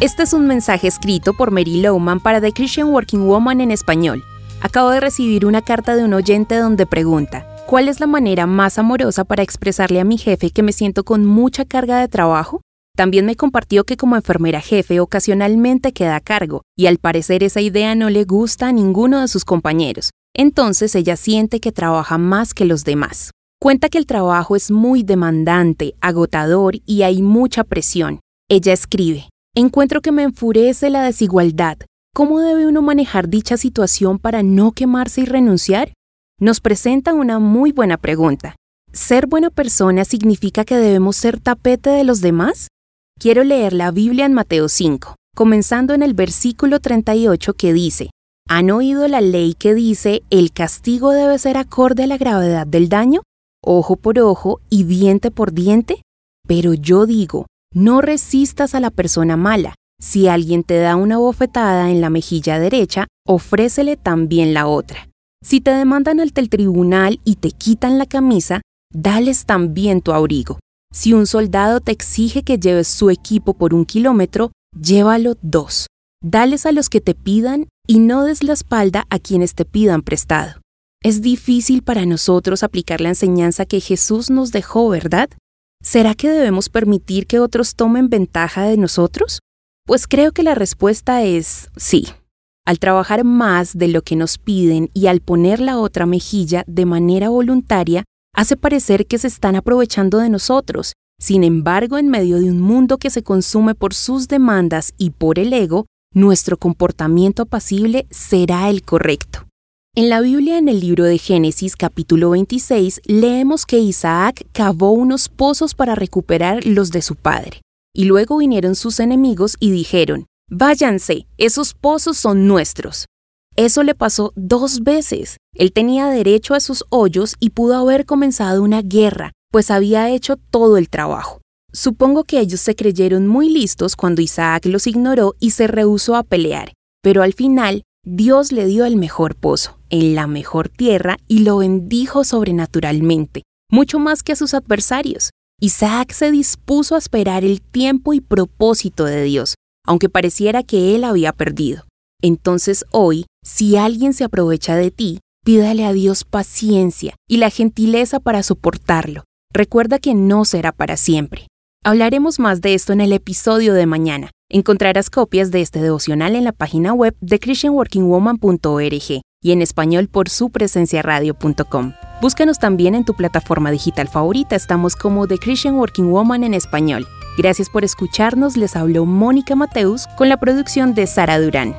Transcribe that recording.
Este es un mensaje escrito por Mary Lowman para The Christian Working Woman en español. Acabo de recibir una carta de un oyente donde pregunta, ¿cuál es la manera más amorosa para expresarle a mi jefe que me siento con mucha carga de trabajo? También me compartió que como enfermera jefe ocasionalmente queda a cargo, y al parecer esa idea no le gusta a ninguno de sus compañeros. Entonces ella siente que trabaja más que los demás. Cuenta que el trabajo es muy demandante, agotador y hay mucha presión. Ella escribe, Encuentro que me enfurece la desigualdad. ¿Cómo debe uno manejar dicha situación para no quemarse y renunciar? Nos presenta una muy buena pregunta. ¿Ser buena persona significa que debemos ser tapete de los demás? Quiero leer la Biblia en Mateo 5, comenzando en el versículo 38 que dice, ¿Han oído la ley que dice el castigo debe ser acorde a la gravedad del daño? Ojo por ojo y diente por diente. Pero yo digo, no resistas a la persona mala. Si alguien te da una bofetada en la mejilla derecha, ofrécele también la otra. Si te demandan ante el tribunal y te quitan la camisa, dales también tu abrigo. Si un soldado te exige que lleves su equipo por un kilómetro, llévalo dos. Dales a los que te pidan y no des la espalda a quienes te pidan prestado. Es difícil para nosotros aplicar la enseñanza que Jesús nos dejó, ¿verdad? ¿Será que debemos permitir que otros tomen ventaja de nosotros? Pues creo que la respuesta es sí. Al trabajar más de lo que nos piden y al poner la otra mejilla de manera voluntaria, hace parecer que se están aprovechando de nosotros. Sin embargo, en medio de un mundo que se consume por sus demandas y por el ego, nuestro comportamiento apacible será el correcto. En la Biblia, en el libro de Génesis capítulo 26, leemos que Isaac cavó unos pozos para recuperar los de su padre. Y luego vinieron sus enemigos y dijeron, Váyanse, esos pozos son nuestros. Eso le pasó dos veces. Él tenía derecho a sus hoyos y pudo haber comenzado una guerra, pues había hecho todo el trabajo. Supongo que ellos se creyeron muy listos cuando Isaac los ignoró y se rehusó a pelear, pero al final Dios le dio el mejor pozo, en la mejor tierra, y lo bendijo sobrenaturalmente, mucho más que a sus adversarios. Isaac se dispuso a esperar el tiempo y propósito de Dios, aunque pareciera que él había perdido. Entonces hoy, si alguien se aprovecha de ti, pídale a Dios paciencia y la gentileza para soportarlo. Recuerda que no será para siempre. Hablaremos más de esto en el episodio de mañana. Encontrarás copias de este devocional en la página web de christianworkingwoman.org y en español por su presencia radio.com. Búscanos también en tu plataforma digital favorita, estamos como The Christian Working Woman en español. Gracias por escucharnos, les habló Mónica Mateus con la producción de Sara Durán.